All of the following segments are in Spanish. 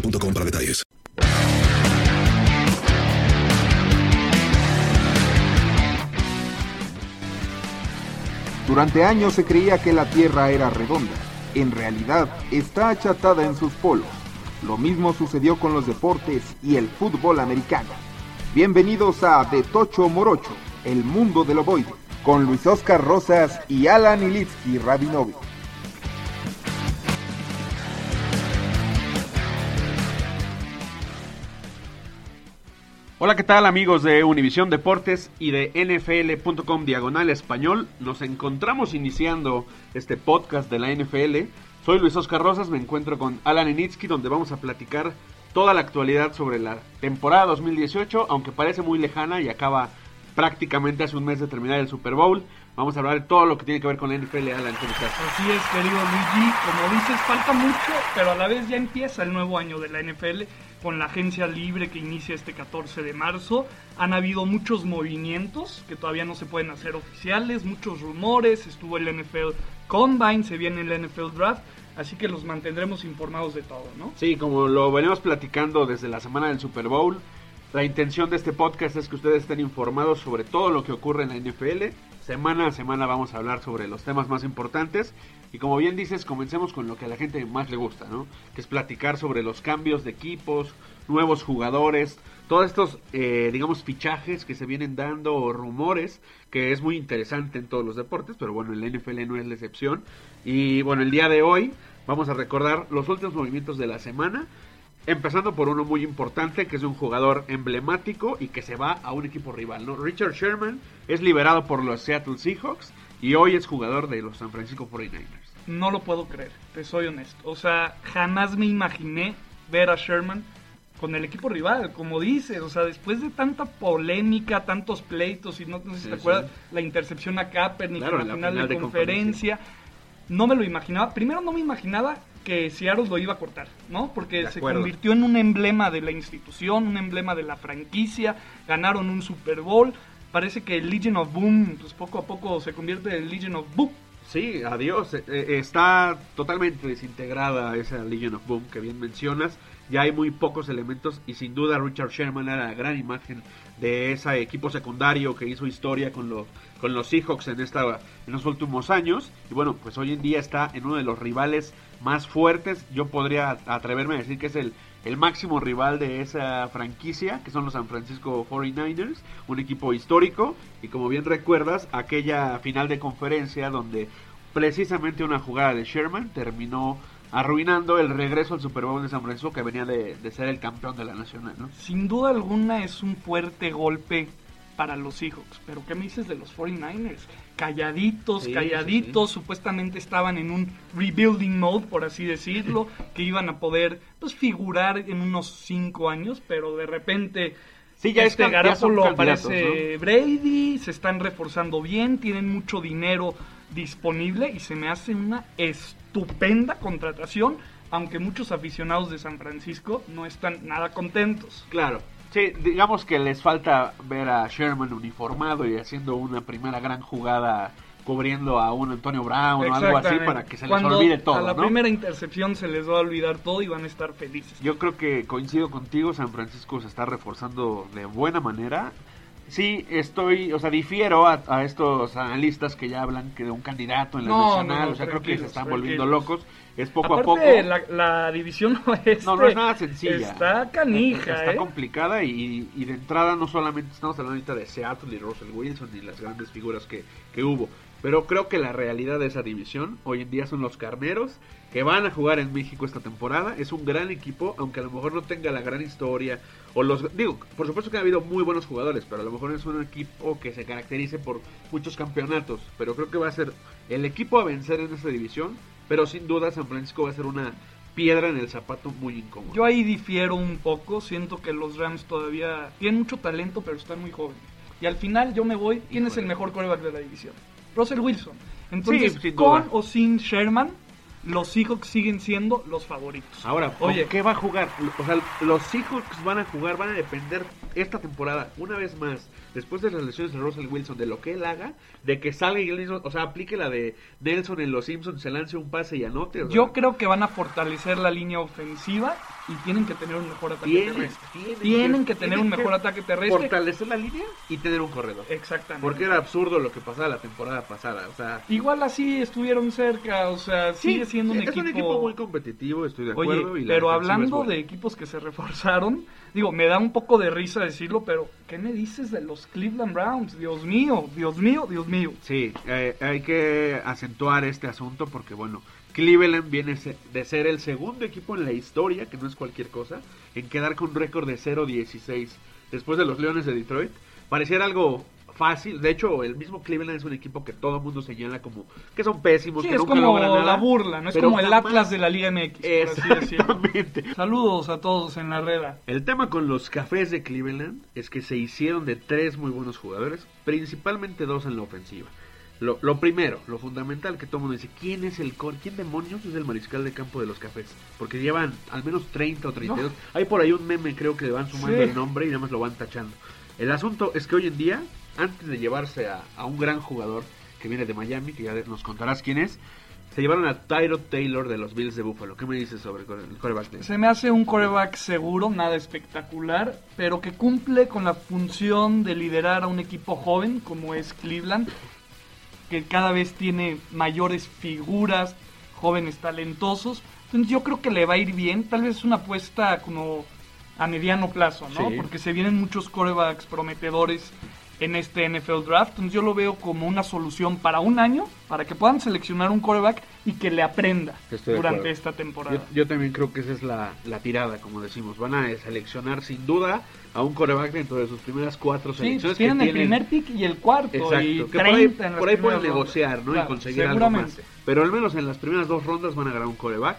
para detalles. Durante años se creía que la Tierra era redonda. En realidad, está achatada en sus polos. Lo mismo sucedió con los deportes y el fútbol americano. Bienvenidos a De Tocho Morocho, el mundo del ovoide, con Luis Oscar Rosas y Alan Ilitsky Rabinovich. Hola, ¿qué tal amigos de Univisión Deportes y de NFL.com Diagonal Español? Nos encontramos iniciando este podcast de la NFL. Soy Luis Oscar Rosas, me encuentro con Alan Enitsky donde vamos a platicar toda la actualidad sobre la temporada 2018, aunque parece muy lejana y acaba prácticamente hace un mes de terminar el Super Bowl. Vamos a hablar de todo lo que tiene que ver con la NFL. Alan, ¿cómo estás? Así es, querido Luigi. Como dices, falta mucho, pero a la vez ya empieza el nuevo año de la NFL con la agencia libre que inicia este 14 de marzo. Han habido muchos movimientos que todavía no se pueden hacer oficiales, muchos rumores. Estuvo el NFL Combine, se viene el NFL Draft. Así que los mantendremos informados de todo, ¿no? Sí, como lo venimos platicando desde la semana del Super Bowl, la intención de este podcast es que ustedes estén informados sobre todo lo que ocurre en la NFL. Semana a semana vamos a hablar sobre los temas más importantes. Y como bien dices, comencemos con lo que a la gente más le gusta, ¿no? Que es platicar sobre los cambios de equipos, nuevos jugadores, todos estos, eh, digamos, fichajes que se vienen dando o rumores, que es muy interesante en todos los deportes, pero bueno, en la NFL no es la excepción. Y bueno, el día de hoy vamos a recordar los últimos movimientos de la semana. Empezando por uno muy importante, que es un jugador emblemático y que se va a un equipo rival, ¿no? Richard Sherman es liberado por los Seattle Seahawks y hoy es jugador de los San Francisco 49ers. No lo puedo creer, te soy honesto. O sea, jamás me imaginé ver a Sherman con el equipo rival, como dices, o sea, después de tanta polémica, tantos pleitos, y no, no sé si Sí, te sí. acuerdas, la intercepción a Kaepernick Claro, en la en final, la final de, de conferencia, no me lo imaginaba. Primero no me imaginaba que Seattle lo iba a cortar, ¿no? Porque se convirtió en un emblema de la institución, un emblema de la franquicia, ganaron un Super Bowl, parece que el Legion of Boom, pues poco a poco se convierte en Legion of Boom. Sí, adiós. Eh, eh, está totalmente desintegrada esa Legion of Boom que bien mencionas. Ya hay muy pocos elementos y sin duda Richard Sherman era la gran imagen de ese equipo secundario que hizo historia con los, con los Seahawks en, esta, los últimos años. Y bueno, pues hoy en día está en uno de los rivales más fuertes. Yo podría atreverme a decir que es el, el máximo rival de esa franquicia, que son los San Francisco 49ers, un equipo histórico. Y como bien recuerdas, aquella final de conferencia donde precisamente una jugada de Sherman terminó arruinando el regreso al Super Bowl de San Francisco que venía de, de ser el campeón de la nacional, ¿no? Sin duda alguna es un fuerte golpe para los Seahawks. Pero ¿qué me dices de los 49ers? Calladitos, Sí, calladitos, supuestamente estaban en un rebuilding mode, por así decirlo, que iban a poder pues figurar en unos 5 años, pero de repente Sí, ya es este candidatos, aparece Brady, se están reforzando bien, tienen mucho dinero disponible y se me hace una estupenda contratación, aunque muchos aficionados de San Francisco no están nada contentos. Claro. Sí, digamos que les falta ver a Sherman uniformado y haciendo una primera gran jugada cubriendo a un Antonio Brown o algo así para que se les Cuando olvide todo, A la ¿no? primera intercepción se les va a olvidar todo y van a estar felices. Yo creo que coincido contigo, San Francisco se está reforzando de buena manera. Sí, estoy, o sea, difiero a, a estos analistas que ya hablan que de un candidato en la No, nacional, no, no, o sea, creo que se están volviendo locos. Es poco a poco. La, la división oeste No, no es nada sencilla. Está canija, Está ¿eh? complicada y, y de entrada no solamente estamos hablando ahorita de Seattle y Russell Wilson y las grandes figuras que, que hubo, pero creo que la realidad de esa división hoy en día son los carneros que van a jugar en México esta temporada. Es un gran equipo, aunque a lo mejor no tenga la gran historia o los digo, por supuesto que ha habido muy buenos jugadores, pero a lo mejor es un equipo que se caracterice por muchos campeonatos, pero creo que va a ser el equipo a vencer en esta división, pero sin duda San Francisco va a ser una piedra en el zapato muy incómodo. Yo ahí difiero un poco, siento que los Rams todavía tienen mucho talento, pero están muy jóvenes. Y al final yo me voy, ¿quién es el mejor coreback de la división? Russell Wilson. Entonces, Sí, con o sin Sherman, los Seahawks siguen siendo los favoritos. Ahora, ¿con Oye, qué va a jugar? O sea, los Seahawks van a jugar, van a depender esta temporada, una vez más, después de las lesiones de Russell Wilson, de lo que él haga, de que salga y él mismo, o sea, aplique la de Nelson en Los Simpsons, se lance un pase y anote. o sea, yo creo que van a fortalecer la línea ofensiva y tienen que tener un mejor ataque tienen, terrestre. tienen Tienen que tener tienen un mejor que ataque terrestre. Fortalecer la línea y tener un corredor. Exactamente. Porque era absurdo lo que pasaba la temporada pasada, o sea... Igual así estuvieron cerca, o sea, sigue sí, siendo un es equipo... un equipo muy competitivo, estoy de acuerdo. Oye, y pero hablando de equipos que se reforzaron, digo, me da un poco de risa decirlo, pero ¿qué me dices de los Cleveland Browns? Dios mío, Dios mío, Dios mío. Sí, eh, hay que acentuar este asunto porque, bueno, Cleveland viene de ser el segundo equipo en la historia, que no es cualquier cosa, en quedar con récord de 0-16 después de los Leones de Detroit. Pareciera algo fácil, de hecho, el mismo Cleveland es un equipo que todo el mundo señala como que son pésimos, Sí, que es nunca como logran nada. la burla, ¿no? Es como el jamás- Atlas de la Liga MX, así. Exactamente. Saludos a todos en la reda. El tema con los cafés de Cleveland es que se hicieron de tres muy buenos jugadores, principalmente dos en la ofensiva. Lo, lo primero, lo fundamental que todo el mundo dice, ¿quién es el core? ¿Quién demonios es el mariscal de campo de los cafés? Porque llevan al menos 30 o 32. Hay por ahí un meme, creo que le van sumando Sí. el nombre y nada más lo van tachando. El asunto es que hoy en día, antes de llevarse a, a un gran jugador que viene de Miami, que ya nos contarás quién es, se llevaron a Tyro Taylor de los Bills de Buffalo. ¿Qué me dices sobre el core- el coreback de Se me hace un coreback seguro, nada espectacular, pero que cumple con la función de liderar a un equipo joven como es Cleveland, que cada vez tiene mayores figuras, jóvenes talentosos. Entonces yo creo que le va a ir bien, tal vez es una apuesta como a mediano plazo, ¿no? Sí. Porque se vienen muchos corebacks prometedores en este NFL Draft, entonces yo lo veo como una solución para un año, para que puedan seleccionar un coreback y que le aprenda Estoy durante esta temporada. Yo, yo también creo que esa es la, la tirada, como decimos. Van a seleccionar sin duda a un coreback dentro de sus primeras cuatro Sí, selecciones. que tienen el tienen- primer pick y el cuarto. Exacto, y que por ahí, 30 en las por ahí pueden negociar ¿no? y Claro, conseguir algo más. seguramente. Pero al menos en las primeras dos rondas van a ganar un coreback.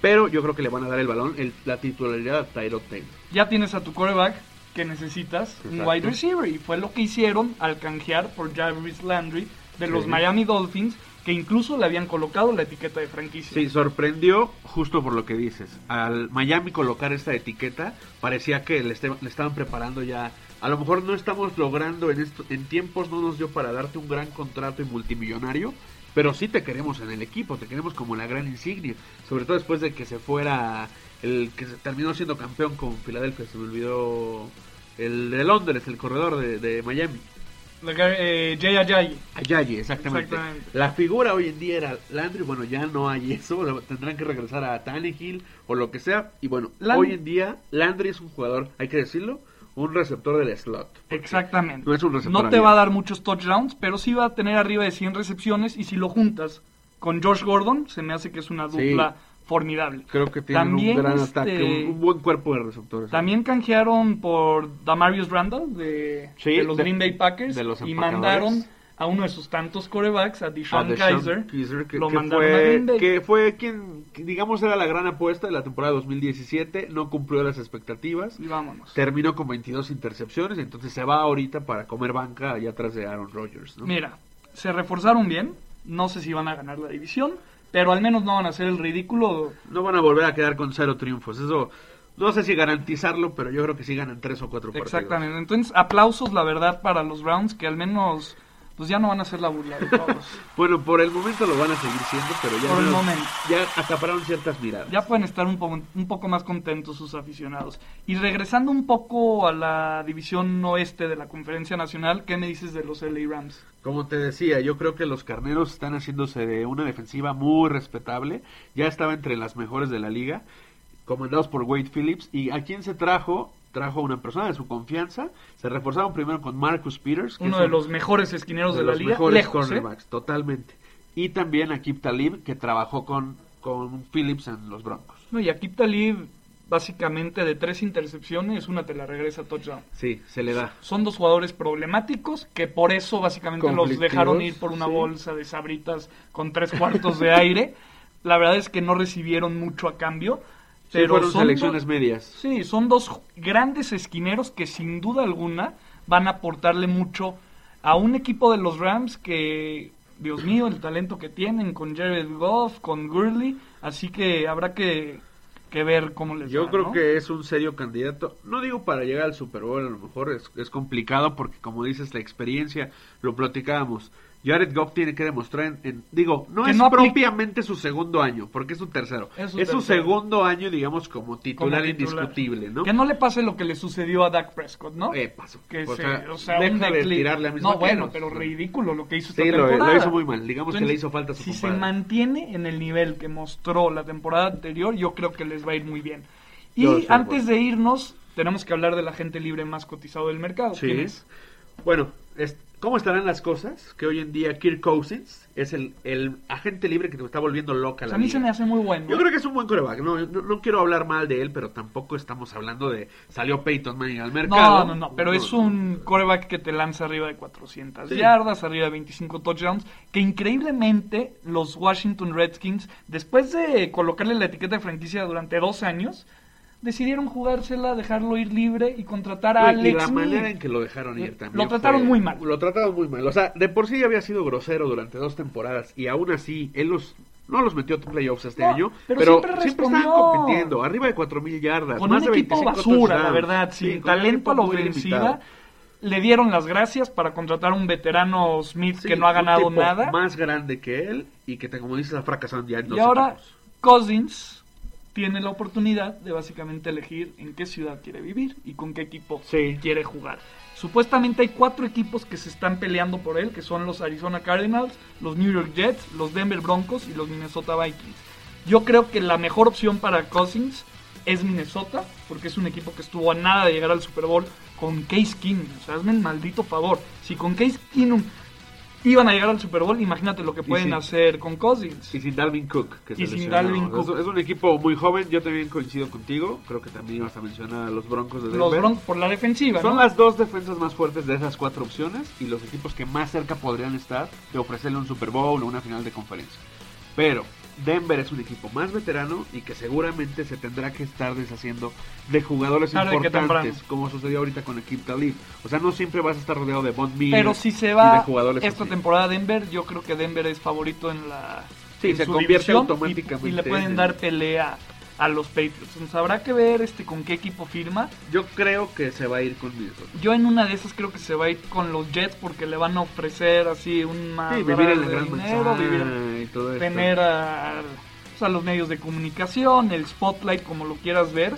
Pero yo creo que le van a dar el balón, el- la titularidad a Tyrod Taylor. Ya tienes a tu coreback que necesitas, un wide receiver. Y fue lo que hicieron al canjear por Jarvis Landry de los Sí. Miami Dolphins, que incluso le habían colocado la etiqueta de franquicia. Sí, sorprendió justo por lo que dices. Al Miami colocar esta etiqueta, parecía que le, este- le estaban preparando ya. A lo mejor no estamos logrando en, esto, en tiempos, no nos dio para darte un gran contrato y multimillonario, pero sí te queremos en el equipo, te queremos como la gran insignia. Sobre todo después de que se fuera el que se terminó siendo campeón con Filadelfia, se me olvidó el de Londres, el corredor de, de Miami. La que- eh, Jay Ajayi. Ayayi, exactamente. Exactamente. La figura hoy en día era Landry, bueno, ya no hay eso, tendrán que regresar a Tannehill o lo que sea. Y bueno, Land- hoy en día Landry es un jugador, hay que decirlo, un receptor del slot. Exactamente. No es un receptor No te va a dar muchos touchdowns, pero sí va a tener arriba de 100 recepciones. Y si lo juntas con Josh Gordon, se me hace que es una Sí. Formidable. Creo que tienen También, un gran este, ataque, un, buen cuerpo de receptores. También canjearon por Damarius Randall de, Sí, de los de- Green Bay Packers de los y mandaron a uno de sus tantos corebacks, a a Deshaun Deshaun Kaiser, Kaiser, que, lo que mandaron a fue, Green Bay. que fue quien, digamos, era la gran apuesta de la temporada 2017, no cumplió las expectativas, Y vámonos. terminó con 22 intercepciones, entonces se va ahorita para comer banca allá atrás de Aaron Rodgers. ¿no? Mira, se reforzaron bien, no sé si van a ganar la división, pero al menos no van a hacer el ridículo. No van a volver a quedar con cero triunfos, eso no sé si garantizarlo, pero yo creo que sí ganan tres o cuatro partidos. Exactamente. Entonces, aplausos, la verdad, para los Browns, que al menos pues ya no van a ser la burla de todos. Bueno, por el momento lo van a seguir siendo, pero ya, Por el menos- momento. ya acapararon ciertas miradas. ya pueden estar un poco, un poco más contentos sus aficionados. Y regresando un poco a la división oeste de la Conferencia Nacional, ¿qué me dices de los LA Rams? Como te decía, yo creo que los carneros están haciéndose de una defensiva muy respetable. Ya estaba entre las mejores de la liga, comandados por Wade Phillips. ¿Y a quién se trajo? Trajo a una persona de su confianza. Se reforzaron primero con Marcus Peters, que Uno es de un- los mejores esquineros de, de la los liga, mejores lejos, ¿eh? cornerbacks, totalmente. Y también a Kip Talib, que trabajó con, con Phillips en los Broncos. No, y aquí Talib, básicamente de tres intercepciones, una te la regresa a touchdown. Sí, se le da. Son dos jugadores problemáticos que por eso básicamente los dejaron ir por una sí. bolsa de sabritas con tres cuartos de aire. La verdad es que no recibieron mucho a cambio. Sí, Pero fueron son selecciones dos- medias. Sí, son dos grandes esquineros que sin duda alguna van a aportarle mucho a un equipo de los Rams que, Dios mío, el talento que tienen con Jared Goff, con Gurley, así que habrá que, que ver cómo les Yo va, creo ¿no? que es un serio candidato. No digo para llegar al Super Bowl, a lo mejor es, es complicado porque, como dices, la experiencia, lo platicábamos. Jared Goff tiene que demostrar, en, en- digo, no Que es no propiamente su segundo año, porque es su tercero. Es Es su segundo año, digamos, como titular, Como titular. indiscutible, ¿no? Que no le pase lo que le sucedió a Dak Prescott, ¿no? Eh, pasó. Que o, se- sea, o sea, deja de tirarle a mis No, vaqueros. bueno, pero ridículo lo que hizo esta Sí, lo, temporada. lo hizo muy mal. Digamos que le hizo falta a su Si se mantiene en el nivel que mostró la temporada anterior, yo creo que les va a ir muy bien. Y Yo de antes de irnos, tenemos que hablar del agente libre más cotizado del mercado. Sí. ¿Quién es? Bueno, es- ¿cómo estarán las cosas? Que hoy en día Kirk Cousins es el, el agente libre que te está volviendo loca la a mí se me hace muy bueno. Yo creo que es un buen coreback. No, no, no quiero hablar mal de él, pero tampoco estamos hablando de salió Peyton Manning al mercado. No, no, no, pero es un coreback que te lanza arriba de 400 Sí. yardas, arriba de 25 touchdowns, que increíblemente los Washington Redskins, después de colocarle la etiqueta de franquicia durante dos años, decidieron jugársela, dejarlo ir libre y contratar a Y Alex la Smith. manera en que lo dejaron ir Lo también. trataron fue- muy mal. Lo trataron muy mal. O sea, de por sí ya había sido grosero durante dos temporadas y aún así él los no los metió a playoffs este No, año, pero pero, siempre siempre, estaban compitiendo, arriba de 4000 yardas, Con más un de equipo 25 basura, la verdad, Sí, sin talento a la ofensiva. limitado. Le dieron las gracias para contratar a un veterano Smith Sí, que no ha un ganado tipo nada. Más grande que él y que, como dices, ha fracasado ya en y ahora equipos. Cousins tiene la oportunidad de básicamente elegir en qué ciudad quiere vivir y con qué equipo Sí. quiere jugar. Supuestamente hay cuatro equipos que se están peleando por él, que son los Arizona Cardinals, los New York Jets, los Denver Broncos y los Minnesota Vikings. Yo creo que la mejor opción para Cousins es Minnesota, porque es un equipo que estuvo a nada de llegar al Super Bowl con Case Keenum. O sea, hazme el maldito favor. Si con Case Keenum iban a llegar al Super Bowl, imagínate lo que pueden hacer con Cousins. Y sin Dalvin Cook. Que Y sin. Dalvin Cook. Es, un equipo muy joven. Yo también coincido contigo. Creo que también ibas a mencionar a los Broncos de Denver. Los Broncos por la defensiva, Son ¿no? las dos defensas más fuertes de esas cuatro opciones y los equipos que más cerca podrían estar de ofrecerle un Super Bowl o una final de conferencia. Pero Denver es un equipo más veterano y que seguramente se tendrá que estar deshaciendo de jugadores importantes, como sucedió ahorita con Equip Talib. O sea, no siempre vas a estar rodeado de Bond Miller Pero si se va jugadores esta así. temporada Denver, yo creo que Denver es favorito en la Sí, en se su convierte y- automáticamente y, le pueden en- dar pelea a los Patriots. Habrá que ver este con qué equipo firma. Yo creo que se va a ir con Minnesota. Yo en una de esas creo que se va a ir con los Jets porque le van a ofrecer así un más Sí, vivir en la gran dinero, vivir- y todo esto. tener a, pues, a los medios de comunicación, el spotlight como lo quieras ver.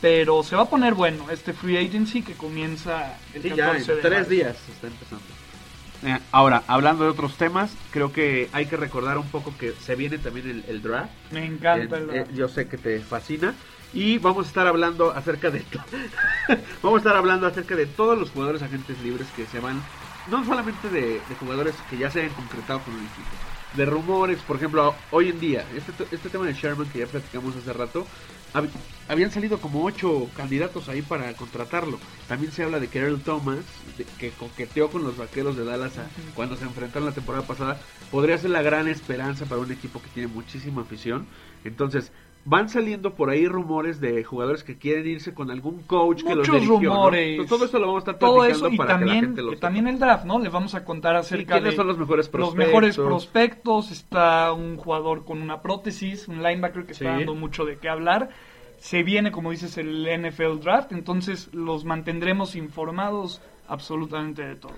Pero se va a poner bueno este free agency que comienza el Sí, 14 ya en de tres días está empezando. Eh, ahora, hablando de otros temas, creo que hay que recordar un poco que se viene también el, el draft. Me encanta Eh, el eh, draft. yo sé que te fascina. Y vamos a estar hablando acerca de vamos a estar hablando acerca de todos los jugadores agentes libres que se van, no solamente de, de jugadores que ya se hayan concretado con un equipo, de rumores, por ejemplo, hoy en día, este, este tema de Sherman que ya platicamos hace rato, habían salido como ocho candidatos ahí para contratarlo. También se habla de que Earl Thomas, que coqueteó con los vaqueros de Dallas cuando se enfrentaron la temporada pasada, podría ser la gran esperanza para un equipo que tiene muchísima afición. Entonces, van saliendo por ahí rumores de jugadores que quieren irse con algún coach que los dirigió, rumores. todo eso lo vamos a estar todo eso, y también, también el draft, ¿no? Le vamos a contar acerca de son los mejores prospectos. Los mejores prospectos. Está un jugador con una prótesis, un linebacker que está dando mucho de qué hablar. Se viene, como dices, el NFL Draft, entonces los mantendremos informados absolutamente de todo.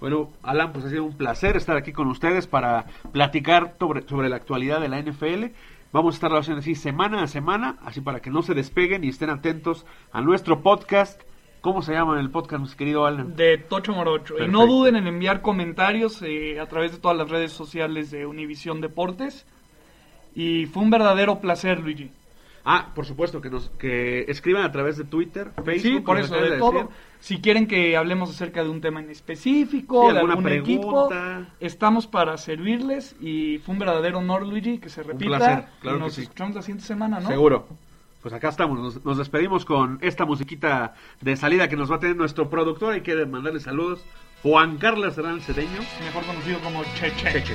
Bueno, Alan, pues ha sido un placer estar aquí con ustedes para platicar sobre, sobre la actualidad de la NFL. Vamos a estar haciendo así semana a semana, así para que no se despeguen y estén atentos a nuestro podcast. ¿Cómo se llama el podcast, mi querido Alan? De Tocho Morocho. Y no duden en enviar comentarios eh, a través de todas las redes sociales de Univisión Deportes. Y fue un verdadero placer, Luigi. Ah, por supuesto, que nos que escriban a través de Twitter, Facebook. Sí, por eso, de, todo. Si quieren que hablemos acerca de un tema en específico, de algún equipo, estamos para servirles. Y fue un verdadero honor, Luigi, que se repita. Un placer, claro y nos escuchamos la siguiente semana, ¿no? Seguro. Pues acá estamos, nos, despedimos con esta musiquita de salida que nos va a tener nuestro productor. Hay que mandarle saludos. Juan Carlos Hernández Cedeño. Mejor conocido como Cheche. Cheche.